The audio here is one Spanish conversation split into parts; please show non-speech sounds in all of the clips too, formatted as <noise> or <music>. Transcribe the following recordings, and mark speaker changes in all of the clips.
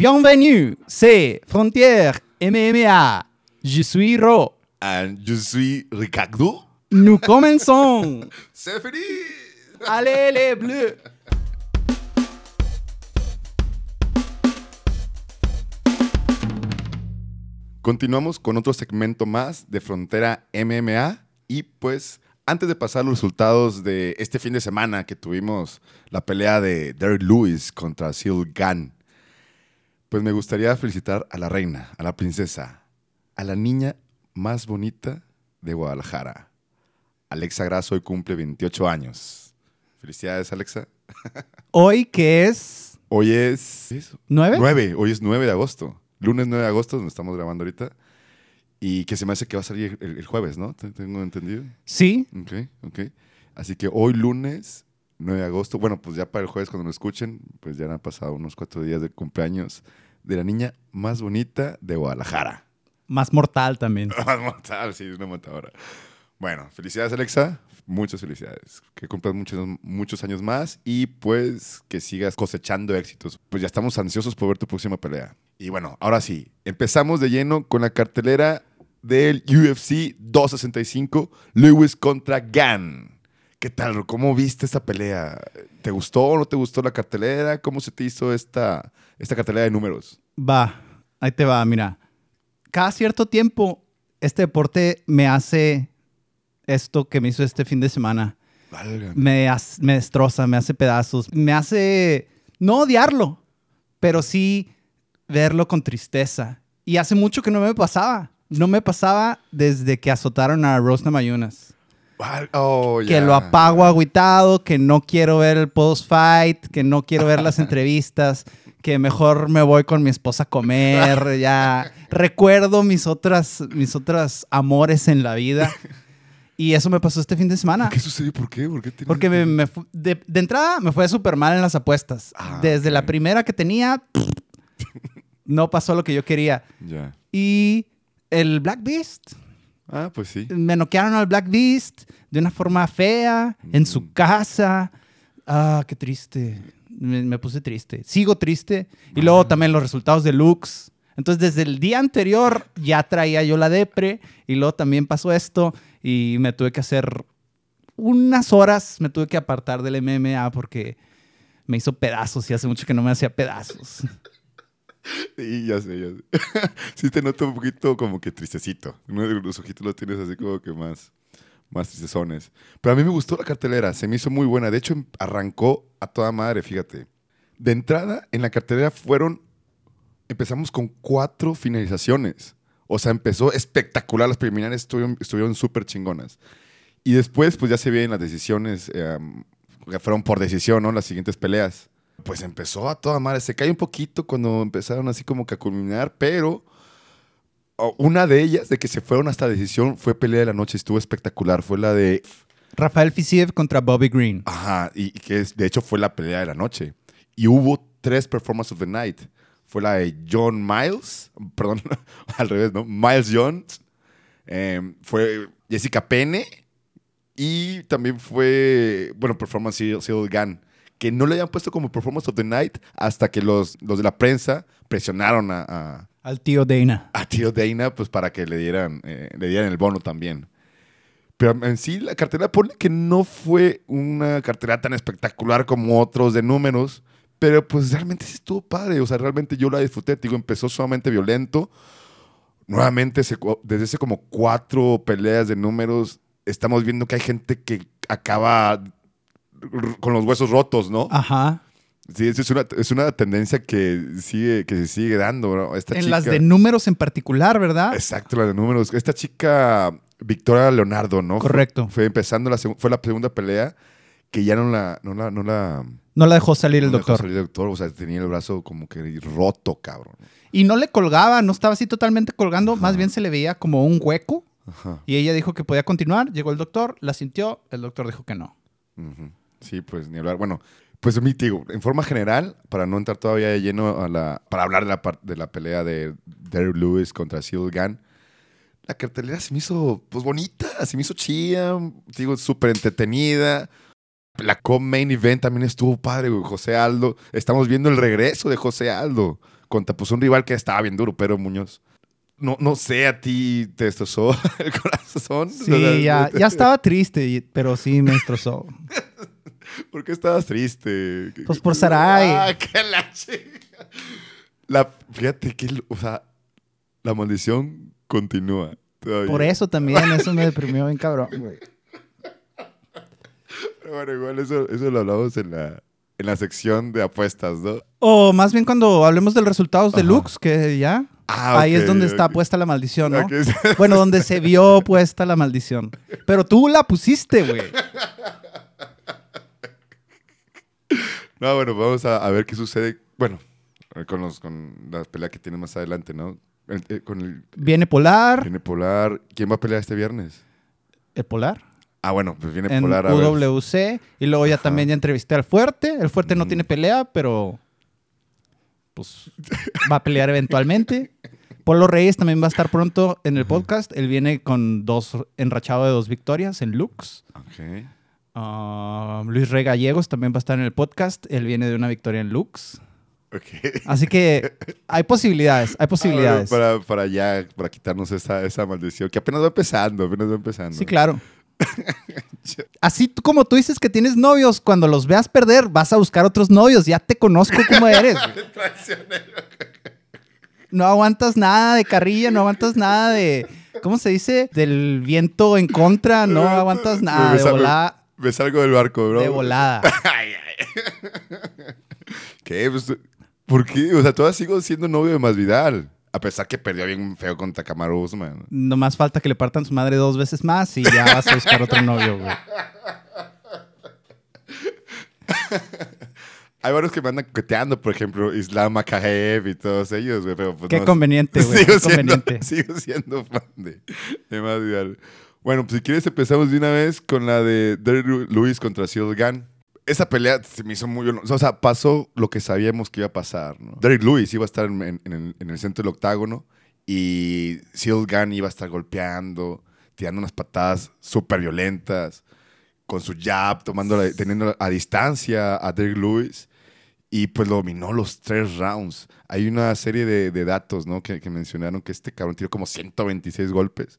Speaker 1: Bienvenue, c'est Frontière MMA. Je suis Ro.
Speaker 2: And je suis Ricardo.
Speaker 1: Nous commençons. <laughs>
Speaker 2: C'est fini.
Speaker 1: Allez les <laughs> bleus.
Speaker 2: Continuamos con otro segmento más de Frontera MMA y pues antes de pasar los resultados de este fin de semana que tuvimos la pelea de Derek Lewis contra Seal Gunn, pues me gustaría felicitar a la reina, a la princesa, a la niña más bonita de Guadalajara. Alexa Grasso hoy cumple 28 años. Felicidades, Alexa. <laughs>
Speaker 1: Hoy que es
Speaker 2: Hoy es...
Speaker 1: 9.
Speaker 2: 9, hoy es 9 de agosto. Lunes 9 de agosto, donde estamos grabando ahorita. Y que se me hace que va a salir el, el jueves, ¿no? ¿Te- ¿Tengo entendido?
Speaker 1: Sí,
Speaker 2: Ok, ok. Así que hoy lunes 9 de agosto, bueno, pues ya para el jueves cuando lo escuchen, pues ya han pasado unos cuatro días de cumpleaños de la niña más bonita de Guadalajara.
Speaker 1: más mortal también. <laughs>
Speaker 2: Más mortal, sí, es una matadora. Bueno, felicidades Alexa, muchas felicidades. Que cumplas muchos, muchos años más y pues que sigas cosechando éxitos. Pues ya estamos ansiosos por ver tu próxima pelea. Y bueno, ahora sí, empezamos de lleno con la cartelera del UFC 265, Lewis contra Gann. ¿Qué tal? ¿Cómo viste esta pelea? ¿Te gustó o no te gustó la cartelera? ¿Cómo se te hizo esta, esta cartelera de números?
Speaker 1: Va, ahí te va, mira. Cada cierto tiempo, este deporte me hace esto que me hizo este fin de semana.
Speaker 2: Válgame.
Speaker 1: Me, hace- me destroza, me hace pedazos. Me hace no odiarlo, pero sí verlo con tristeza. Y hace mucho que no me pasaba. No me pasaba desde que azotaron a Rosna Mayunas.
Speaker 2: Oh,
Speaker 1: Que lo apago agüitado, que no quiero ver el post-fight, que no quiero ver las <laughs> entrevistas, que mejor me voy con mi esposa a comer, <laughs> ya recuerdo mis otras, mis otras amores en la vida. Y eso me pasó este fin de semana.
Speaker 2: ¿Qué sucedió? ¿Por qué? ¿Por qué tienes
Speaker 1: Porque me, de, de entrada me fue súper mal en las apuestas.
Speaker 2: Ah,
Speaker 1: Desde la primera que tenía, <laughs> no pasó lo que yo quería.
Speaker 2: Ya.
Speaker 1: Y el Black Beast,
Speaker 2: Ah, pues sí.
Speaker 1: me noquearon al Black Beast de una forma fea, en su
Speaker 2: Mm.
Speaker 1: casa. Ah, qué triste. Me, me puse triste. Sigo triste. Y luego también los resultados de Lux. Entonces, desde el día anterior ya traía yo la depre. Y luego también pasó esto. Y me tuve que hacer unas horas. Me tuve que apartar del MMA porque me hizo pedazos. Y hace mucho que no me hacía pedazos. <laughs>
Speaker 2: Sí, ya sé, ya sé. <laughs> sí te noto un poquito como que tristecito. ¿no? Los ojitos los tienes así como que más, más tristezones. Pero a mí me gustó la cartelera, se me hizo muy buena. De hecho, arrancó a toda madre, fíjate. De entrada, en la cartelera fueron... Empezamos con cuatro finalizaciones. O sea, empezó espectacular. Las preliminares estuvieron estuvieron súper chingonas. Y después, pues ya se vienen las decisiones, eh, fueron por decisión, ¿no? Las siguientes peleas. Pues empezó a toda madre. Se cae un poquito cuando empezaron así como que a culminar, pero una de ellas, de que se fueron hasta decisión, fue pelea de la noche. Estuvo espectacular. Fue la de.
Speaker 1: Rafael Fisiev contra Bobby Green.
Speaker 2: Ajá, y, que es, de hecho fue la pelea de la noche. Y hubo tres performances of the night. Fue la de John Miles, perdón, <laughs> al revés, ¿no? Miles Jones. eh, fue Jessica Penne. Y también fue, bueno, performance Cyril Gunn. Que no le habían puesto como performance of the night hasta que los, los de la prensa presionaron a, a,
Speaker 1: Al tío Dana.
Speaker 2: a Tío Dana pues para que le dieran, eh, le dieran el bono también. Pero en sí la cartera pone que no fue una cartera tan espectacular como otros de números, pero pues realmente sí estuvo padre, o sea, realmente yo la disfruté, te digo, empezó sumamente violento. Nuevamente, desde hace como cuatro peleas de números, estamos viendo que hay gente que acaba con los huesos rotos, ¿no?
Speaker 1: Ajá.
Speaker 2: Sí, es una, es una tendencia que sigue, que se sigue dando, ¿no? Esta
Speaker 1: en las de números en particular, ¿verdad?
Speaker 2: Exacto, la de números. Esta chica, Victoria Leonardo, ¿no?
Speaker 1: Correcto.
Speaker 2: Fue, empezando la fue la segunda pelea que ya no la, no la, no la,
Speaker 1: No la dejó salir el
Speaker 2: no la dejó
Speaker 1: doctor.
Speaker 2: salir el doctor. O sea, tenía el brazo como que roto, cabrón.
Speaker 1: Y no le colgaba, no estaba así totalmente colgando, más bien se le veía como un hueco.
Speaker 2: Ajá.
Speaker 1: Y ella dijo que podía continuar, llegó el doctor, la sintió, el doctor dijo que no.
Speaker 2: Ujú. Sí, pues ni hablar. Bueno, pues a mí te digo, en forma general, para no entrar todavía de lleno a la, para hablar de la, de la pelea de Derek Lewis contra Seal Gunn, la cartelera se me hizo, pues bonita, se me hizo chida, te digo, súper entretenida. la co-main event también estuvo padre, güey. José Aldo. Estamos viendo el regreso de José Aldo contra pues, un rival que estaba bien duro, pero Muñoz. No, no sé, a ti te destrozó <laughs> el corazón.
Speaker 1: Sí, ya, ya estaba triste, pero sí me destrozó. <laughs>
Speaker 2: ¿Por qué estabas triste?
Speaker 1: Pues por Sarai.
Speaker 2: Ah, qué la chica. La, fíjate que, o sea, la maldición continúa. todavía.
Speaker 1: Por eso también, eso me deprimió bien cabrón, güey.
Speaker 2: Pero bueno, igual eso, eso lo hablamos en la, en la sección de apuestas, ¿no?
Speaker 1: O más bien cuando hablemos de los resultados de. Lux, que ya.
Speaker 2: Ah,
Speaker 1: ahí es donde está puesta la maldición, ¿no? Bueno, donde se vio puesta la maldición. Pero tú la pusiste, güey.
Speaker 2: No, bueno, vamos a, a ver qué sucede. Bueno, eh, con, los, con las peleas que tienen más adelante, ¿no? El- eh, con el
Speaker 1: Viene Polar.
Speaker 2: viene Polar. ¿Quién va a pelear este viernes?
Speaker 1: El Polar.
Speaker 2: Ah, bueno, pues viene
Speaker 1: En
Speaker 2: Polar a ver.
Speaker 1: UWC. Y luego ya
Speaker 2: Ajá.
Speaker 1: también ya entrevisté al Fuerte. El Fuerte no
Speaker 2: Ujú.
Speaker 1: tiene pelea, pero. Pues va a pelear eventualmente. <laughs> Polo Reyes también va a estar pronto en el podcast. Él viene con dos enrachado de dos victorias en Lux.
Speaker 2: Ok.
Speaker 1: Ah, Luis Rey Gallegos también va a estar en el podcast. Él viene de una victoria en Lux.
Speaker 2: Ok.
Speaker 1: Así que hay posibilidades, hay posibilidades.
Speaker 2: Ah, bueno, para, para ya, para quitarnos esa, esa maldición, que apenas va empezando, apenas va empezando.
Speaker 1: Sí, claro. <laughs> Así como tú dices que tienes novios, cuando los veas perder, vas a buscar otros novios. Ya te conozco cómo eres. <laughs> No aguantas nada de carrilla, no aguantas nada de. ¿Cómo se dice? Del viento en contra, no <laughs> aguantas nada
Speaker 2: Me
Speaker 1: de volada.
Speaker 2: Me salgo del barco, bro.
Speaker 1: De volada. <laughs>
Speaker 2: Ay, ay. ¿Qué? Pues, ¿Por qué? O sea, todavía sigo siendo novio de Masvidal. A pesar que perdió bien feo contra Kamaru Usman.
Speaker 1: Nomás falta que le partan su madre dos veces más y ya vas a buscar otro novio, güey. <laughs>
Speaker 2: Hay varios que me andan coqueteando, por ejemplo, Islam Makahev y todos ellos, güey. Pero pues
Speaker 1: Qué
Speaker 2: no-
Speaker 1: conveniente, güey.
Speaker 2: Siendo, <laughs> sigo siendo fan de, de Masvidal. Bueno, pues si quieres empezamos de una vez con la de Lu- Lewis contra Cyril Gane. Esa pelea se me hizo muy... O sea, pasó lo que sabíamos que iba a pasar, ¿no? Derrick Lewis iba a estar en, en- el, en el centro del octágono y Cyril Gane iba a estar golpeando, tirando unas patadas súper violentas, con su jab, teniendo a distancia a Derrick Lewis y pues lo dominó los tres rounds. Hay una serie de, de datos, ¿no? Que mencionaron que este cabrón tiró como 126 golpes,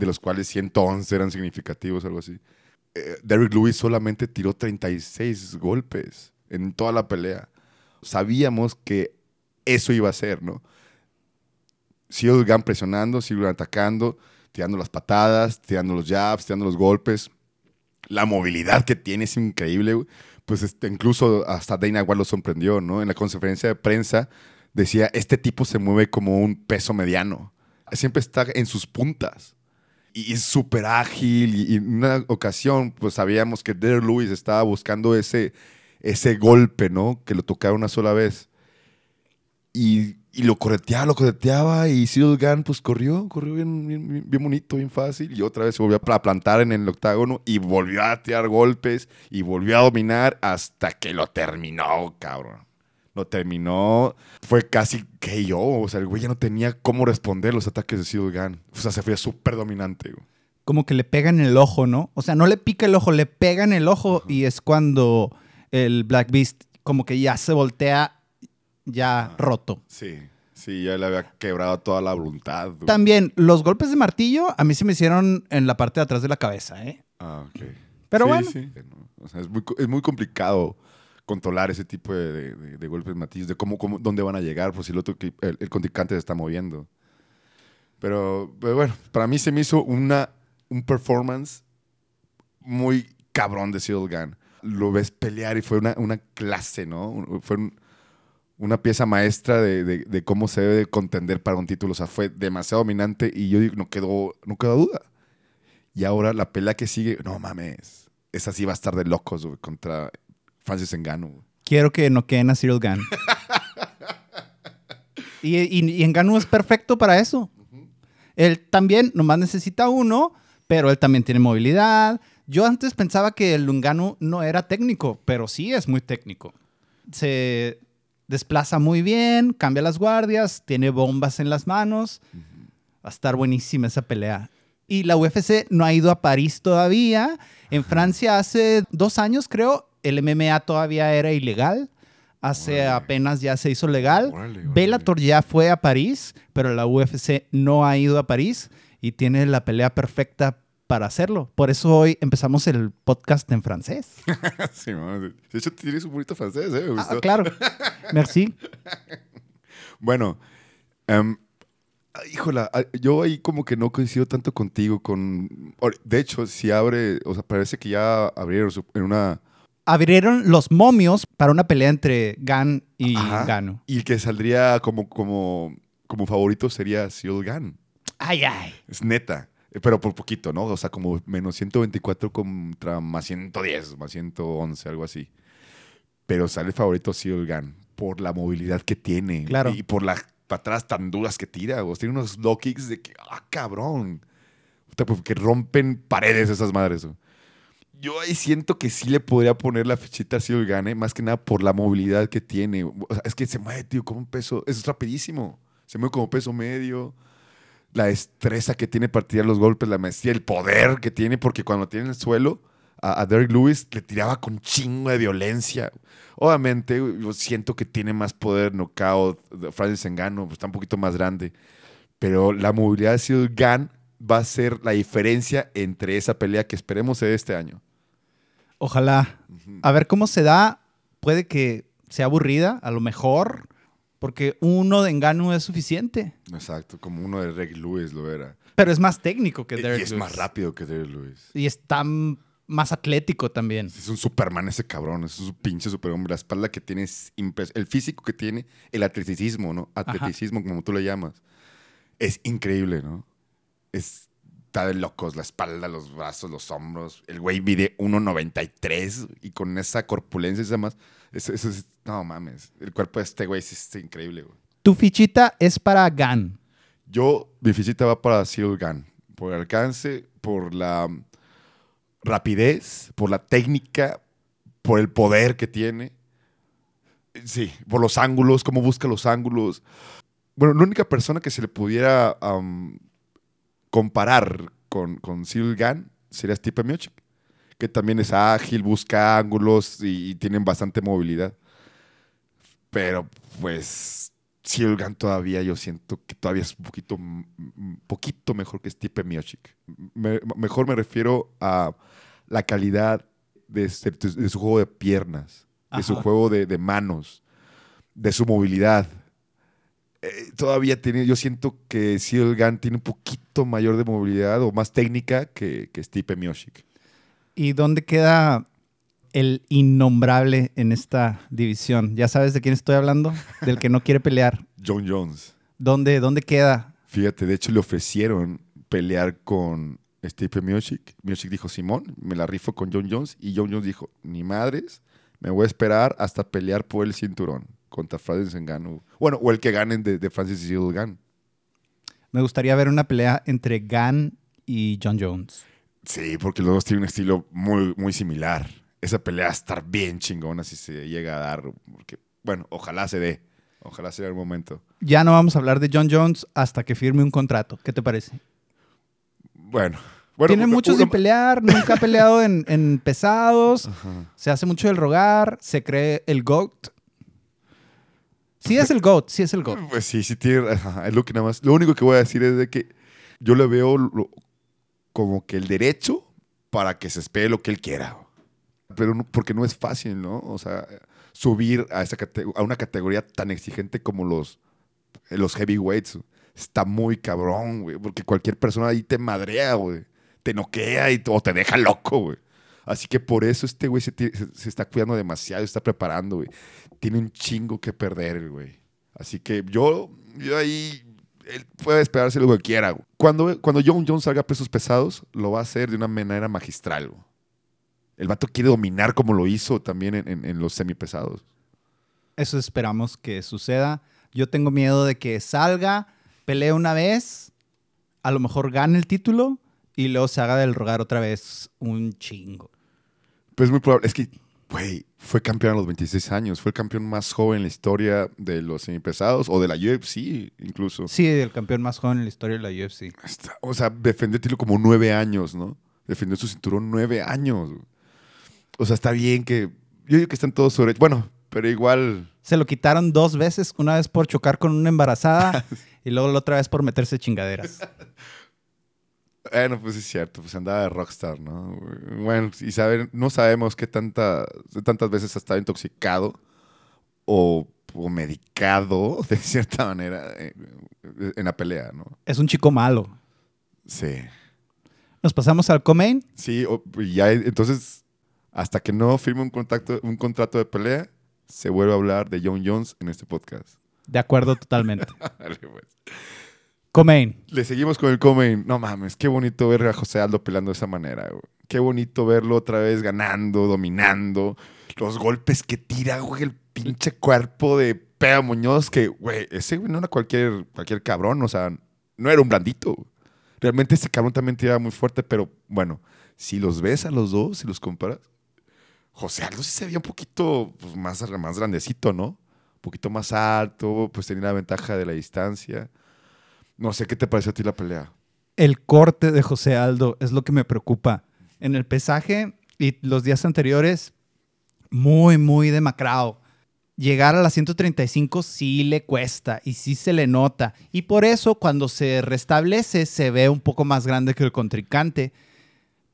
Speaker 2: de los cuales 111 eran significativos, algo así. Eh, Derrick Lewis solamente tiró 36 golpes en toda la pelea. Sabíamos que eso iba a ser, ¿no? Cyril presionando, Cyril atacando, tirando las patadas, tirando los jabs, tirando los golpes. La movilidad que tiene es increíble. Pues este, incluso hasta Dana White lo sorprendió, ¿no? En la conferencia de prensa decía, este tipo se mueve como un peso mediano. Siempre está en sus puntas. Y es súper ágil. Y, en una ocasión, pues sabíamos que Derrick Lewis estaba buscando ese, ese golpe, ¿no? Que lo tocara una sola vez. Y, y lo correteaba, lo correteaba. Y Cyril Gane, pues corrió, corrió bien, bien, bien- bonito, bien fácil. Y otra vez se volvió a pla- plantar en el octágono. Y volvió a tirar golpes. Y volvió a dominar hasta que lo terminó, cabrón. Lo terminó. Fue casi que yo. O sea, el güey ya no tenía cómo responder los ataques de Cyril. O sea, se fue súper dominante, güey.
Speaker 1: Como que le pega en el ojo, ¿no? O sea, no le pica el ojo, le pega en el ojo y es cuando el Black Beast como que ya se voltea ya roto.
Speaker 2: Sí, sí, ya le había quebrado toda la voluntad. güey.
Speaker 1: También, los golpes de martillo a mí se me hicieron en la parte de atrás de la cabeza, ¿eh?
Speaker 2: Ah, ok.
Speaker 1: Pero
Speaker 2: Sí,
Speaker 1: bueno.
Speaker 2: sí. O sea, es muy, es muy complicado controlar ese tipo de, de- de- de golpes matillos, de cómo, cómo, dónde van a llegar, por si el otro el, el contrincante se está moviendo. Pero, pero bueno, para mí se me hizo una, un performance muy cabrón de Cyril Gane. Lo ves pelear y fue una, una clase, ¿no? Fue un- una pieza maestra de, de- de cómo se debe contender para un título. O sea, fue demasiado dominante y yo digo, no quedó, no quedó duda. Y ahora la pelea que sigue, no mames, esa sí va a estar de locos, güey, contra Francis güey.
Speaker 1: Quiero que no queden a Cyril Gane. <laughs> y, y, y Ngannou es perfecto para eso. Él también nomás necesita uno, pero él también tiene movilidad. Yo antes pensaba que el Lunganu no era técnico, pero sí es muy técnico. Se desplaza muy bien, cambia las guardias, tiene bombas en las manos. Va a estar buenísima esa pelea. Y la UFC no ha ido a París todavía. En Francia hace dos años, creo, el MMA todavía era ilegal. Hace apenas ya se hizo legal. Bellator ya fue a París, pero la UFC no ha ido a París y tiene la pelea perfecta para hacerlo. Por eso hoy empezamos el podcast en francés. <laughs>
Speaker 2: Sí. De hecho, tienes un bonito francés, ¿eh? Me
Speaker 1: Ah, claro. <laughs> Merci.
Speaker 2: Bueno, ah, híjola, ah, yo ahí como que no coincido tanto contigo con... De hecho, si abre, o sea, parece que ya abrieron en una...
Speaker 1: Abrieron los momios para una pelea entre Gan y
Speaker 2: Ajá.
Speaker 1: Gano.
Speaker 2: Y el que saldría como, como, como favorito sería Seal Gun.
Speaker 1: Ay, ay.
Speaker 2: Es neta. Eh, Pero por poquito, ¿no? O sea, como menos 124 contra más 110, más 111, algo así. Pero sale favorito Seal Gun por la movilidad que tiene.
Speaker 1: Claro.
Speaker 2: Y por las patadas tan duras que tira. O sea, tiene unos low kicks de que, ah, cabrón. Puta, pues, Que rompen paredes esas madres. güey. Yo ahí siento que sí le podría poner la fichita Seal Gun, eh, más que nada por la movilidad que tiene. O sea, es que se mueve, tío, como un peso. Es rapidísimo. Se mueve como peso medio la destreza que tiene para tirar los golpes, la maestría, el poder que tiene, porque cuando tiene en el suelo, a, Derek Lewis le tiraba con chingo de violencia. Obviamente, yo siento que tiene más poder knockout. Francis Engano pues, está un poquito más grande. Pero la movilidad de Seal Gunn va a ser la diferencia entre esa pelea que esperemos de este año.
Speaker 1: Ojalá. A ver cómo se da. Puede que sea aburrida, a lo mejor, porque uno de Engano es suficiente.
Speaker 2: Exacto, como uno de Derek Lewis lo era.
Speaker 1: Pero es más técnico que
Speaker 2: Y
Speaker 1: Derek
Speaker 2: es
Speaker 1: Lewis.
Speaker 2: más rápido que Derek Lewis.
Speaker 1: Y está m- más atlético también.
Speaker 2: Es un Superman ese cabrón, es un pinche superhombre. La espalda que tiene es impres- El físico que tiene, el atleticismo, ¿no? Atleticismo, como tú le llamas. Es increíble, ¿no? Es- Está de locos, la espalda, los brazos, los hombros. El güey mide 1.93 y con esa corpulencia y demás. Eso, eso es- no mames. El cuerpo de este güey es, es increíble, güey.
Speaker 1: Tu fichita es para Gan.
Speaker 2: Yo, mi visita va para Seal Gun. Por el alcance, por la rapidez, por la técnica, por el poder que tiene. Sí, por los ángulos, cómo busca los ángulos. Bueno, la única persona que se le pudiera comparar con, con Gun sería Stipe Miocic, que también es ágil, busca ángulos y, y tienen bastante movilidad. Pero, pues, Seal Gun todavía yo siento que todavía es un poquito, poquito mejor que Stipe Miocic. Me- mejor me refiero a la calidad de, su- de su juego de piernas, de su juego de, de manos, de su movilidad. Eh, todavía tiene, yo siento que Seal Gun tiene un poquito mayor de movilidad o más técnica que, que Stipe Miocic.
Speaker 1: ¿Y dónde queda el innombrable en esta división? ¿Ya sabes de quién estoy hablando? Del que no quiere pelear. <laughs>
Speaker 2: John Jones.
Speaker 1: ¿Dónde, dónde queda?
Speaker 2: Fíjate, de hecho le ofrecieron pelear con Stipe Miocic. Miocic dijo, Simón, me la rifo con John Jones. Y John Jones dijo, ni madres, me voy a esperar hasta pelear por el cinturón contra Francis Ngannou. Bueno, o el que ganen de, de Francis y Gunn.
Speaker 1: Me gustaría ver una pelea entre Gan y John Jones.
Speaker 2: Sí, porque los dos tienen un estilo muy, muy similar. Esa pelea va a estar bien chingona si se llega a dar. Porque, bueno, ojalá se dé. Ojalá sea el momento.
Speaker 1: Ya no vamos a hablar de John Jones hasta que firme un contrato. ¿Qué te parece?
Speaker 2: Bueno. bueno
Speaker 1: Tiene
Speaker 2: uno-
Speaker 1: mucho sin pelear, nunca ha peleado en, en <laughs> pesados,
Speaker 2: Ajá.
Speaker 1: se hace mucho del rogar, se cree el GOAT. Sí es el GOAT, sí es el GOAT.
Speaker 2: Pues sí, sí tiene. ajá, es lo que nada más. Lo único que voy a decir es de que yo le veo como que el derecho para que se espere lo que él quiera. Pero no- porque no es fácil, ¿no? O sea, subir a, esa a una categoría tan exigente como los, los heavyweights está muy cabrón, güey. Porque cualquier persona ahí te madrea, güey. Te noquea y, o te deja loco, güey. Así que por eso este güey se, está cuidando demasiado, está preparando, güey. Tiene un chingo que perder, güey. Así que yo, yo ahí, él puede esperarse lo que quiera. Cuando, cuando John Jones salga a pesos pesados, lo va a hacer de una manera magistral. güey. El vato quiere dominar como lo hizo también en, en- en los semipesados.
Speaker 1: Eso esperamos que suceda. Yo tengo miedo de que salga, pelee una vez, a lo mejor gane el título y luego se haga del rogar otra vez un chingo.
Speaker 2: Pues es muy probable. Es que, güey, fue campeón a los 26 años. Fue el campeón más joven en la historia de los semipesados o de la UFC incluso.
Speaker 1: Sí, el campeón más joven en la historia de la UFC.
Speaker 2: Está- o sea, defendió título como nueve años, ¿no? Defendió su cinturón nueve años. O sea, está bien que yo digo que están todos sobre. Bueno, pero igual.
Speaker 1: Se lo quitaron dos veces, una vez por chocar con una embarazada <laughs> y luego la otra vez por meterse chingaderas. <laughs>
Speaker 2: Bueno, pues es cierto, pues andaba de rockstar, ¿no? Bueno, y saber, no sabemos qué tanta, tantas veces ha estado intoxicado o, o medicado, <laughs> de cierta manera, eh, en la pelea, ¿no?
Speaker 1: Es un chico malo.
Speaker 2: Sí.
Speaker 1: Nos pasamos al Comain.
Speaker 2: Sí, o- ya, entonces, hasta que no firme un, contacto, un contrato de pelea, se vuelve a hablar de John Jones en este podcast.
Speaker 1: De acuerdo totalmente. <laughs>
Speaker 2: Dale, pues.
Speaker 1: Comain.
Speaker 2: Le seguimos con el Comain. No mames, qué bonito ver a José Aldo peleando de esa manera, güey. Qué bonito verlo otra vez ganando, dominando. Los golpes que tira, güey, el pinche cuerpo de Pea Muñoz, que, güey, ese güey no era cualquier, cualquier cabrón, o sea, no era un blandito. Realmente ese cabrón también tiraba muy fuerte, pero bueno, si los ves a los dos, si los comparas, José Aldo sí se veía un poquito pues, más, más grandecito, ¿no? Un poquito más alto, pues tenía la ventaja de la distancia. No sé qué te pareció a ti la pelea.
Speaker 1: El corte de José Aldo es lo que me preocupa. En el pesaje y los días anteriores, muy, muy demacrado. Llegar a las 135 sí le cuesta y sí se le nota. Y por eso cuando se restablece se ve un poco más grande que el contrincante.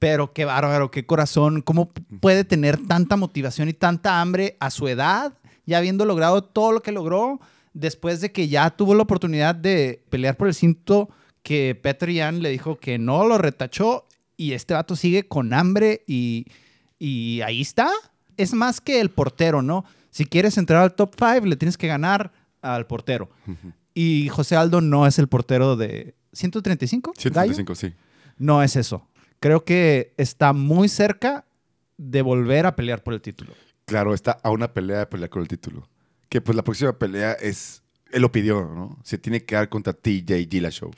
Speaker 1: Pero qué bárbaro, qué corazón. ¿Cómo puede tener tanta motivación y tanta hambre a su edad, ya habiendo logrado todo lo que logró, después de que ya tuvo la oportunidad de pelear por el cinto que Petr Yan le dijo que no lo retachó y este vato sigue con hambre y, y ahí está. Es más que el portero, ¿no? Si quieres entrar al top 5, le tienes que ganar al portero. Y José Aldo no es el portero de 135. Gallo.
Speaker 2: 135, sí.
Speaker 1: No es eso. Creo que está muy cerca de volver a pelear por el título.
Speaker 2: Claro, está a una pelea de pelear con el título. Que pues la próxima pelea es. Él lo pidió, ¿no? Se tiene que dar contra TJ Dillashaw.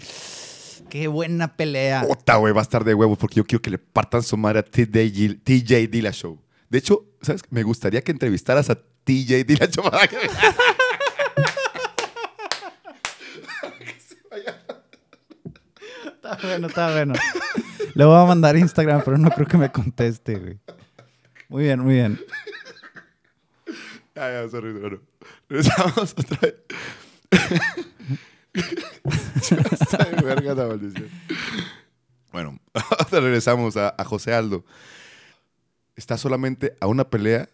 Speaker 1: Qué buena pelea.
Speaker 2: Ota, güey, va a estar de huevos porque yo quiero que le partan su madre a TJ, TJ Dillashaw. De hecho, ¿sabes? Me gustaría que entrevistaras a TJ Dillashaw <laughs> para que-
Speaker 1: Está bueno, está bueno. Le voy a mandar Instagram, pero no creo que me conteste, güey. Muy bien, muy bien.
Speaker 2: Ya, ya, sorry, bueno. Regresamos otra vez. <laughs> De verga la maldición. Bueno, <laughs> regresamos a, a José Aldo. Está solamente a una pelea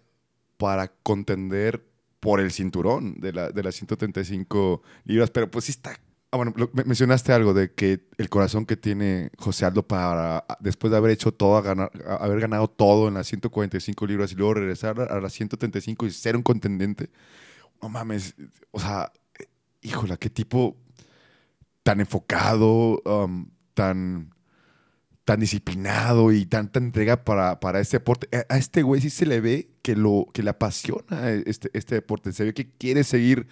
Speaker 2: para contender por el cinturón de, la, de las 135 libras, pero pues sí está... Ah, bueno, lo- me- mencionaste algo de que el corazón que tiene José Aldo para, después de haber hecho todo, a ganar, a- haber ganado todo en las 145 libras y luego regresar a las 135 y ser un contendente. No mames, o sea, híjola, qué tipo tan enfocado, um, tan, tan disciplinado y tanta entrega para, para este deporte. A, este güey sí se le ve que, lo, que le apasiona este, este deporte. Se ve que quiere seguir,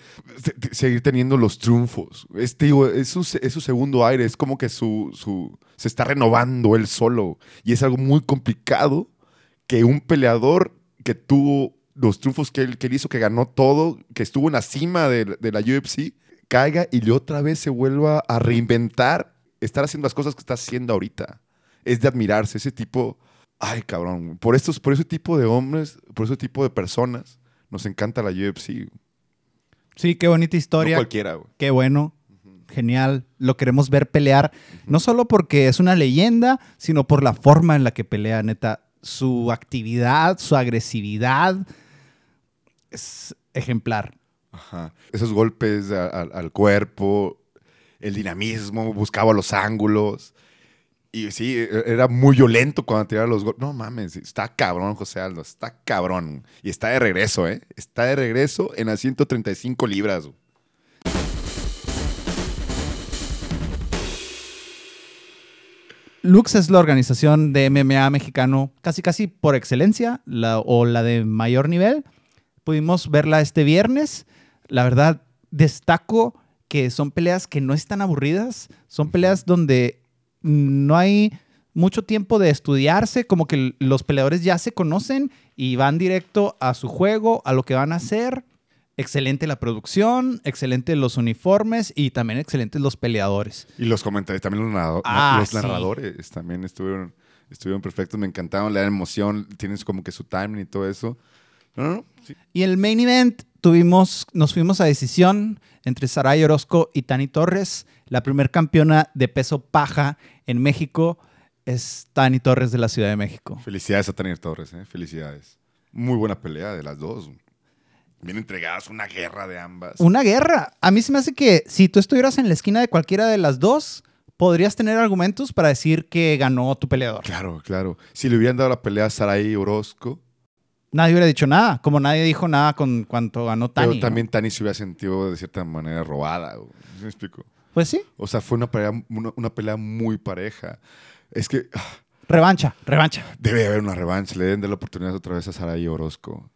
Speaker 2: seguir teniendo los triunfos. Este, es, su, es su segundo aire, es como que su, su, se está renovando él solo. Y es algo muy complicado que un peleador que tuvo los triunfos que él, que él hizo, que ganó todo, que estuvo en la cima de, de la UFC, caiga y le otra vez se vuelva a reinventar, estar haciendo las cosas que está haciendo ahorita. Es de admirarse, ese tipo, ay cabrón, por, estos, por ese tipo de hombres, por ese tipo de personas, nos encanta la UFC.
Speaker 1: Sí, qué bonita
Speaker 2: No
Speaker 1: historia.
Speaker 2: cualquiera, güey.
Speaker 1: Qué bueno. Genial. Lo queremos ver pelear. No solo porque es una leyenda, sino por la forma en la que pelea, neta. Su actividad, su agresividad es ejemplar.
Speaker 2: Ajá. Esos golpes a- a- al cuerpo, el dinamismo, buscaba los ángulos. Y sí, e- era muy violento cuando tiraba los golpes. No mames, está cabrón, José Aldo, está cabrón. Y está de regreso, ¿eh? Está de regreso en las 135 libras. güey.
Speaker 1: Lux es la organización de MMA mexicano casi casi por excelencia la- o la de mayor nivel. Pudimos verla este viernes. La verdad, destaco que son peleas que no están aburridas. Son peleas donde no hay mucho tiempo de estudiarse, como que los peleadores ya se conocen y van directo a su juego, a lo que van a hacer. Excelente la producción, excelente los uniformes y también excelentes los peleadores.
Speaker 2: Y los comentarios, también los, narrado-
Speaker 1: Ah,
Speaker 2: los
Speaker 1: sí.
Speaker 2: narradores también estuvieron, estuvieron perfectos. Me encantaron, le dan emoción, tienes como que su timing y todo eso. No, no, no. sí.
Speaker 1: Y el main event tuvimos, nos fuimos a decisión entre Saray Orozco y Tani Torres. La primer campeona de peso paja en México es Tani Torres de la Ciudad de México.
Speaker 2: Felicidades a Tania Torres, ¿eh? Felicidades. Muy buena pelea de las dos. Bien entregadas, una guerra de ambas.
Speaker 1: Una guerra. A mí se me hace que si tú estuvieras en la esquina de cualquiera de las dos, podrías tener argumentos para decir que ganó tu peleador.
Speaker 2: Claro, claro. Si le hubieran dado la pelea a Sarai Orozco,
Speaker 1: Nadie hubiera dicho nada, como nadie dijo nada con cuanto ganó Tani.
Speaker 2: pero
Speaker 1: ¿no?
Speaker 2: también Tani se hubiera sentido de cierta manera robada. güey. ¿Sí me explico?
Speaker 1: Pues sí,
Speaker 2: O sea, fue una pelea, una, una pelea muy pareja. Es que ah,
Speaker 1: revancha, revancha.
Speaker 2: debe haber una revancha. Le deben dar la oportunidad otra vez a Sarai Orozco.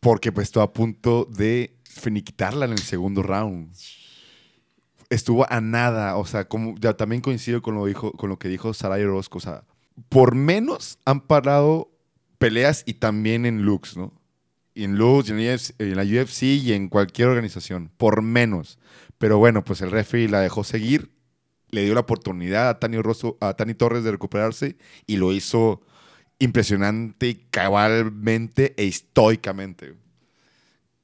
Speaker 2: Porque pues estuvo a punto de finiquitarla en el segundo round. Estuvo a nada. O sea, como ya también coincido con lo, dijo, con lo que dijo Sarai Orozco. O sea, por menos han parado peleas y también en Lux, ¿no? Y en Lux, y en, UFC en la UFC y en cualquier organización. Por menos. Pero bueno, pues el referee la dejó seguir. Le dio la oportunidad a Tani, Orozco- a Tani Torres de recuperarse y lo hizo impresionante, y cabalmente e estoicamente.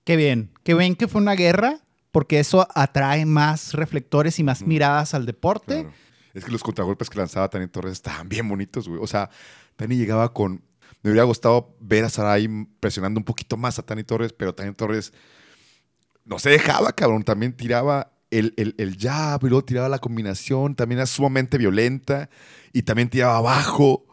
Speaker 1: Qué bien, qué bien que fue una guerra, porque eso atrae más reflectores y más
Speaker 2: Ujú.
Speaker 1: miradas al deporte.
Speaker 2: Claro. Es que los contragolpes que lanzaba Tani Torres estaban bien bonitos, güey. O sea, Tani llegaba con. Me hubiera gustado ver a Sarai presionando un poquito más a Tani Torres, pero Tani Torres no se dejaba, cabrón. También tiraba el, el, el jab y luego tiraba la combinación. También era sumamente violenta y también tiraba abajo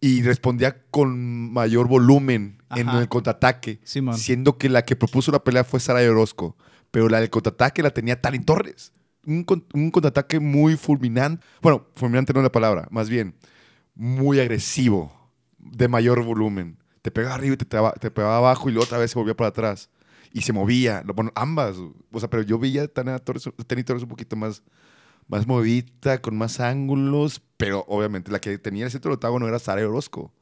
Speaker 2: y respondía con mayor volumen en el contraataque. Siendo que la que propuso la pelea fue Saray Orozco, pero la del contraataque la tenía Tani Torres. Un, un contraataque muy fulminante. Bueno, fulminante no es la palabra, más bien muy agresivo, de mayor volumen. Te pegaba arriba y te, pegaba- te pegaba abajo y luego otra vez se volvía para atrás. Y se movía. Bueno, ambas. O sea, pero yo veía a Tani Torres, un poquito más, más movidita, con más ángulos, pero obviamente la que tenía el centro del octágono era Sara Orozco.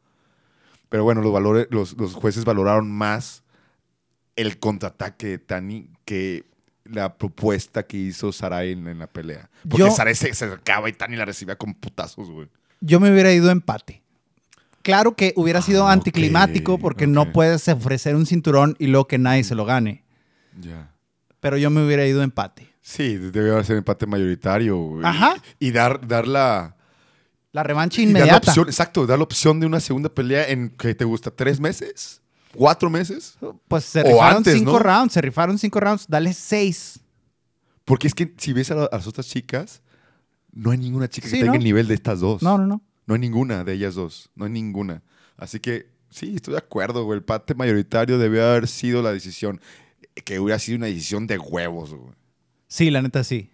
Speaker 2: Pero bueno, los, valores, los, los jueces valoraron más el contraataque de Tani que la propuesta que hizo Sarai en, en la pelea. Porque Sarai se, se acercaba y Tani la recibía con putazos, güey.
Speaker 1: Yo me hubiera ido empate. Claro que hubiera sido
Speaker 2: Ah,
Speaker 1: anticlimático porque no puedes ofrecer un cinturón y luego que nadie se lo gane.
Speaker 2: Ya.
Speaker 1: Pero yo me hubiera ido empate.
Speaker 2: Sí, debe ser empate mayoritario.
Speaker 1: Ajá.
Speaker 2: Y dar, dar la...
Speaker 1: La revancha
Speaker 2: y dar la
Speaker 1: inmediata.
Speaker 2: opción, exacto, dar la opción de una segunda pelea en, ¿qué te gusta? ¿Tres meses? ¿Cuatro meses?
Speaker 1: Pues se rifaron
Speaker 2: antes,
Speaker 1: cinco
Speaker 2: ¿no?
Speaker 1: rounds, se rifaron cinco rounds, dale seis.
Speaker 2: Porque es que si ves a, la- a las otras chicas, no hay ninguna chica
Speaker 1: Sí,
Speaker 2: que tenga
Speaker 1: ¿no?
Speaker 2: el nivel de estas dos.
Speaker 1: No, no, no.
Speaker 2: No hay ninguna de ellas dos. No hay ninguna. Así que sí, estoy de acuerdo, güey. El empate mayoritario debió haber sido la decisión. Que hubiera sido una decisión de huevos, güey.
Speaker 1: Sí, la neta sí.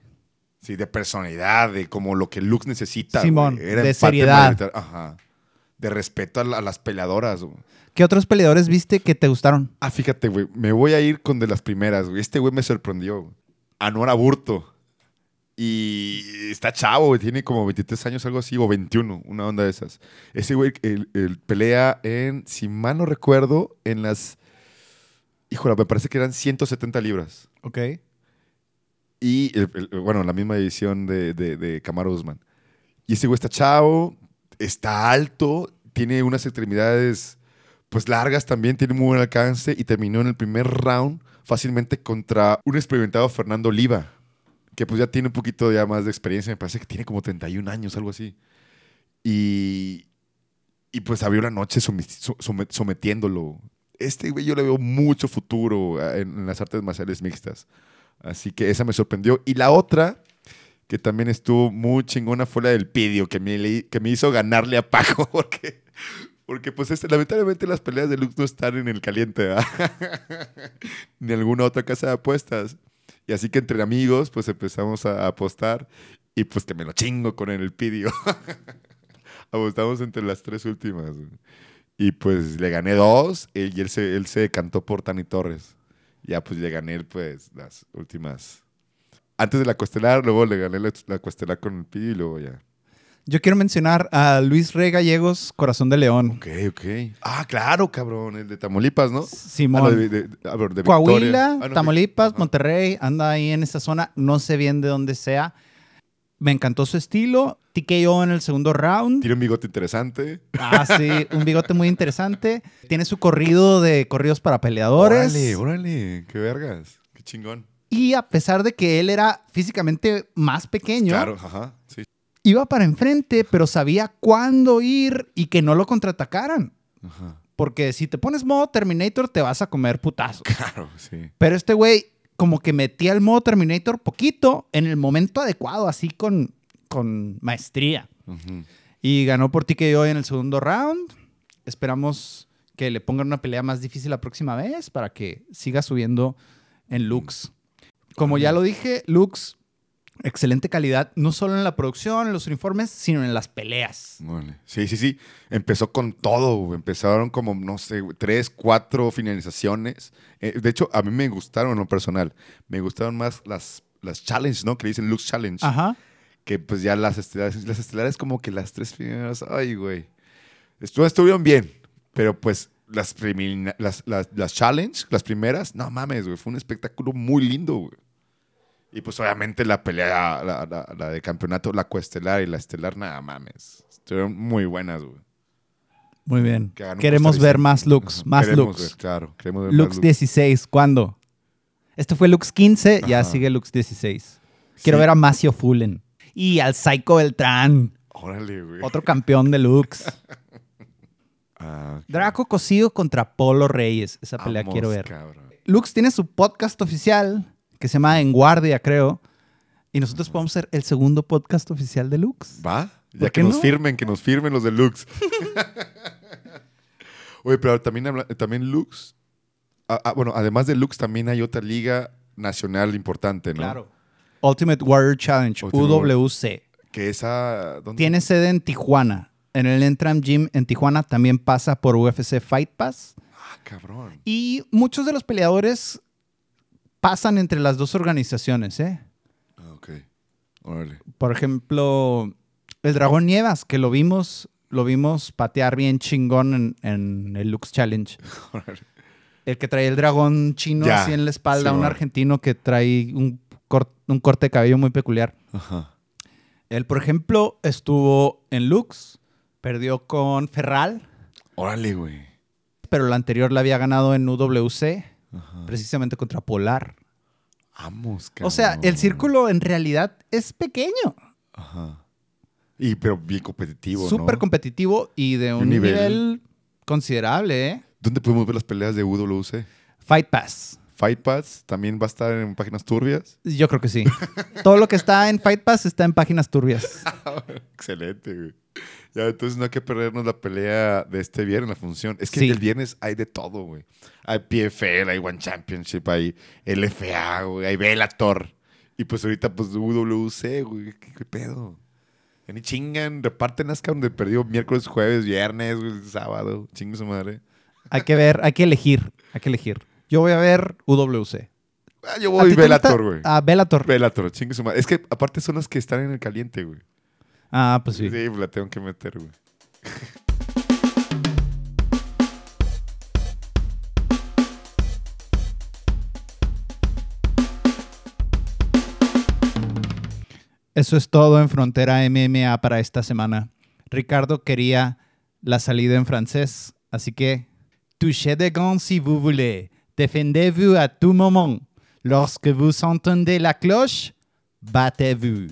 Speaker 2: Sí, de personalidad, de como lo que Lux necesita.
Speaker 1: Simón,
Speaker 2: güey. Era
Speaker 1: de seriedad.
Speaker 2: Ajá. De respeto a, la- a las peleadoras, güey.
Speaker 1: ¿Qué otros peleadores viste que te gustaron?
Speaker 2: Ah, fíjate, güey. Me voy a ir con de las primeras, güey. Este güey me sorprendió. güey. Anuar Aburto. Y está chavo, güey. Tiene como 23 años, algo así, o 21, una onda de esas. Ese güey el, el pelea en, si mal no recuerdo, en las. Híjole, me parece que eran 170 libras.
Speaker 1: Ok.
Speaker 2: Y, el- el- bueno, la misma edición de, de, de Kamaru Usman. Y ese güey está chavo, está alto, tiene unas extremidades pues largas también, tiene muy buen alcance y terminó en el primer round fácilmente contra un experimentado Fernando Oliva, que pues ya tiene un poquito ya más de experiencia, me parece que tiene como 31 años, algo así. Y, y pues abrió la noche sometiéndolo. Este güey yo le veo mucho futuro eh, en, las artes marciales mixtas. Así que esa me sorprendió. Y la otra, que también estuvo muy chingona, fue la del Pidio, que me, que me hizo ganarle a Paco, <laughs> porque, porque pues este, lamentablemente las peleas de Lux no están en el caliente. <laughs> Ni alguna otra casa de apuestas. Y así que entre amigos, pues empezamos a apostar y pues que me lo chingo con el Pidio. <laughs> Apostamos entre las tres últimas. Y pues le gané dos y él se, él se decantó por Tani Torres. Ya pues le gané pues las últimas. Antes de la costelar, luego le gané la, la costelar con el Pidio y luego ya.
Speaker 1: Yo quiero mencionar a Luis Rey Gallegos, Corazón de León.
Speaker 2: Ok, ok. Ah, claro, cabrón, el de Tamaulipas, ¿no?
Speaker 1: Simón.
Speaker 2: Ah, no, de, de- de
Speaker 1: Coahuila.
Speaker 2: Ah, no,
Speaker 1: Tamaulipas. Monterrey, anda ahí en esa zona, no sé bien de dónde sea. me encantó su estilo. TKO en el segundo round.
Speaker 2: Tiene un bigote interesante.
Speaker 1: Ah, sí, un bigote muy interesante. Tiene su corrido de corridos para peleadores.
Speaker 2: Órale, órale, qué vergas, qué chingón.
Speaker 1: Y a pesar de que él era físicamente más pequeño,
Speaker 2: Claro, ajá, sí.
Speaker 1: Iba para enfrente, pero sabía cuándo ir y que no lo contraatacaran.
Speaker 2: Ajá.
Speaker 1: Porque si te pones modo Terminator, te vas a comer putazo.
Speaker 2: Claro, sí.
Speaker 1: Pero este güey, como que metía el modo Terminator poquito en el momento adecuado, así con, con maestría. Y ganó por TKO en el segundo round. Esperamos que le pongan una pelea más difícil la próxima vez para que siga subiendo en looks. Como ya lo dije, looks, excelente calidad, no solo en la producción, en los uniformes, sino en las peleas.
Speaker 2: Sí, sí, sí. Empezó con todo. güey. Empezaron como, no sé, tres, cuatro finalizaciones. Eh, de hecho, a mí me gustaron en lo personal. Me gustaron más las, las challenge, ¿no? Que le dicen Lux Challenge.
Speaker 1: Ajá.
Speaker 2: Que pues ya las estelares, las estelares como que las tres primeras, ay, güey. Estu- estuvieron bien, pero pues las, las, las, las challenge, las primeras, no mames, güey. Fue un espectáculo muy lindo, güey. Y pues obviamente la pelea, la, la- la de campeonato, la coestelar y la estelar, nada mames. Estuvieron muy buenas, güey.
Speaker 1: Muy bien.
Speaker 2: Que
Speaker 1: Queremos ver más looks, más
Speaker 2: Queremos
Speaker 1: looks.
Speaker 2: ver, claro, queremos ver
Speaker 1: Lux
Speaker 2: más looks.
Speaker 1: 16, ¿cuándo? Este fue Lux 15, ya sigue Lux 16. Quiero
Speaker 2: Sí.
Speaker 1: ver a Macio Fullen. Y al Psycho Beltrán,
Speaker 2: Órale, güey.
Speaker 1: otro campeón de Lux. <laughs>
Speaker 2: Ah.
Speaker 1: Draco cocido contra Polo Reyes. Esa pelea
Speaker 2: Vamos,
Speaker 1: quiero ver.
Speaker 2: cabrón.
Speaker 1: Lux tiene su podcast oficial que se llama En Guardia, creo. Y nosotros podemos ser el segundo podcast oficial de Lux.
Speaker 2: ¿Va?
Speaker 1: ¿Por
Speaker 2: Ya que nos
Speaker 1: no?
Speaker 2: firmen, que nos firmen los de Lux. <laughs> Oye, pero también, también Lux. ah, ah, bueno, además de Lux, también hay otra liga nacional importante, ¿no?
Speaker 1: Ultimate Warrior Challenge,
Speaker 2: Ultimate
Speaker 1: UWC.
Speaker 2: Que esa. ¿dónde?
Speaker 1: Tiene sede en Tijuana. En el Entram Gym en Tijuana también pasa por UFC Fight Pass.
Speaker 2: Ah, cabrón.
Speaker 1: Y muchos de los peleadores pasan entre las dos organizaciones, ¿eh?
Speaker 2: Ah, ok. Órale.
Speaker 1: Por ejemplo, el Dragón Nievas, que lo vimos, lo vimos patear bien chingón en, en el Lux Challenge. <laughs>
Speaker 2: Órale.
Speaker 1: El que trae el dragón chino
Speaker 2: Ya,
Speaker 1: así en la espalda,
Speaker 2: sí,
Speaker 1: un argentino que trae un corte de cabello muy peculiar.
Speaker 2: Ajá.
Speaker 1: Él, por ejemplo, estuvo en Lux, perdió con Ferral,
Speaker 2: Órale, güey.
Speaker 1: pero la anterior la había ganado en UWC,
Speaker 2: Ajá.
Speaker 1: precisamente contra Polar.
Speaker 2: Vamos, cabrón.
Speaker 1: O sea, el círculo en realidad es pequeño,
Speaker 2: Ajá. Y pero bien competitivo,
Speaker 1: súper
Speaker 2: ¿no?
Speaker 1: competitivo y de un
Speaker 2: nivel...
Speaker 1: considerable, ¿eh?
Speaker 2: ¿Dónde podemos ver las peleas de UWC?
Speaker 1: Fight Pass.
Speaker 2: Fight Pass también va a estar en páginas turbias.
Speaker 1: Yo creo que sí. Todo lo que está en Fight Pass está en páginas turbias. <laughs>
Speaker 2: Excelente, güey. Ya, entonces no hay que perdernos la pelea de este viernes, la función. Es que
Speaker 1: Sí.
Speaker 2: el viernes hay de todo, güey. Hay PFL, hay One Championship, hay LFA, güey, hay Bellator. Y pues ahorita, pues UWC, güey. ¿Qué, qué pedo? Ya ni chingan, reparten las donde perdió miércoles, jueves, viernes, güey, sábado. Chingue su madre.
Speaker 1: Hay que ver, hay que elegir, hay que elegir. Yo voy a ver UWC.
Speaker 2: Ah, yo
Speaker 1: ¿A
Speaker 2: voy Bellator,
Speaker 1: gusta?
Speaker 2: güey.
Speaker 1: Ah, Bellator.
Speaker 2: Bellator, chingue su madre. Es que aparte son las que están en el caliente, güey.
Speaker 1: Ah, pues sí.
Speaker 2: Sí, la tengo que meter, güey.
Speaker 1: Eso es todo en Frontera MMA para esta semana. Ricardo quería la salida en francés, así que touchez de gants si vous voulez. Défendez-vous à tout moment. Lorsque vous entendez la cloche, battez-vous.